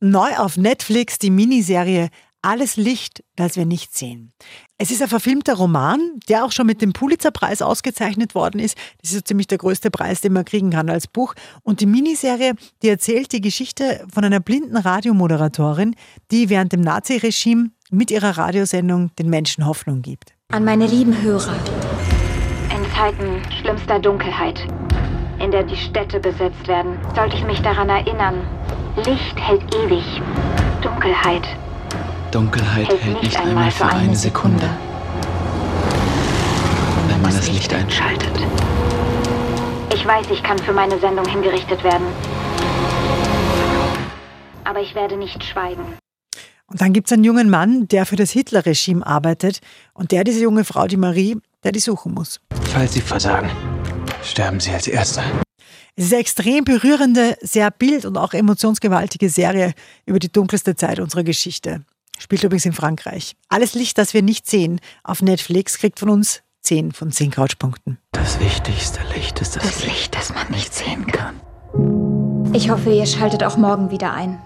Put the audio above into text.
Neu auf Netflix die Miniserie Alles Licht, das wir nicht sehen. Es ist ein verfilmter Roman, der auch schon mit dem Pulitzerpreis ausgezeichnet worden ist. Das ist so ziemlich der größte Preis, den man kriegen kann als Buch. Und die Miniserie, die erzählt die Geschichte von einer blinden Radiomoderatorin, die während dem Naziregime mit ihrer Radiosendung den Menschen Hoffnung gibt. An meine lieben Hörer. In Zeiten schlimmster Dunkelheit, in der die Städte besetzt werden, sollte ich mich daran erinnern. Licht hält ewig. Dunkelheit Dunkelheit hält, hält nicht einmal für eine Sekunde. Wenn man das Licht einschaltet. Ich weiß, ich kann für meine Sendung hingerichtet werden. Aber ich werde nicht schweigen. Und dann gibt es einen jungen Mann, der für das Hitler-Regime arbeitet und der diese junge Frau, die Marie, der die suchen muss. Falls Sie versagen, sterben Sie als Erster. Es ist eine extrem berührende, sehr bild- und auch emotionsgewaltige Serie über die dunkelste Zeit unserer Geschichte. Spielt übrigens in Frankreich. Alles Licht, das wir nicht sehen, auf Netflix kriegt von uns 10 von 10 Couchpunkten. Das wichtigste Licht ist das, das Licht, das man nicht sehen kann. Ich hoffe, ihr schaltet auch morgen wieder ein.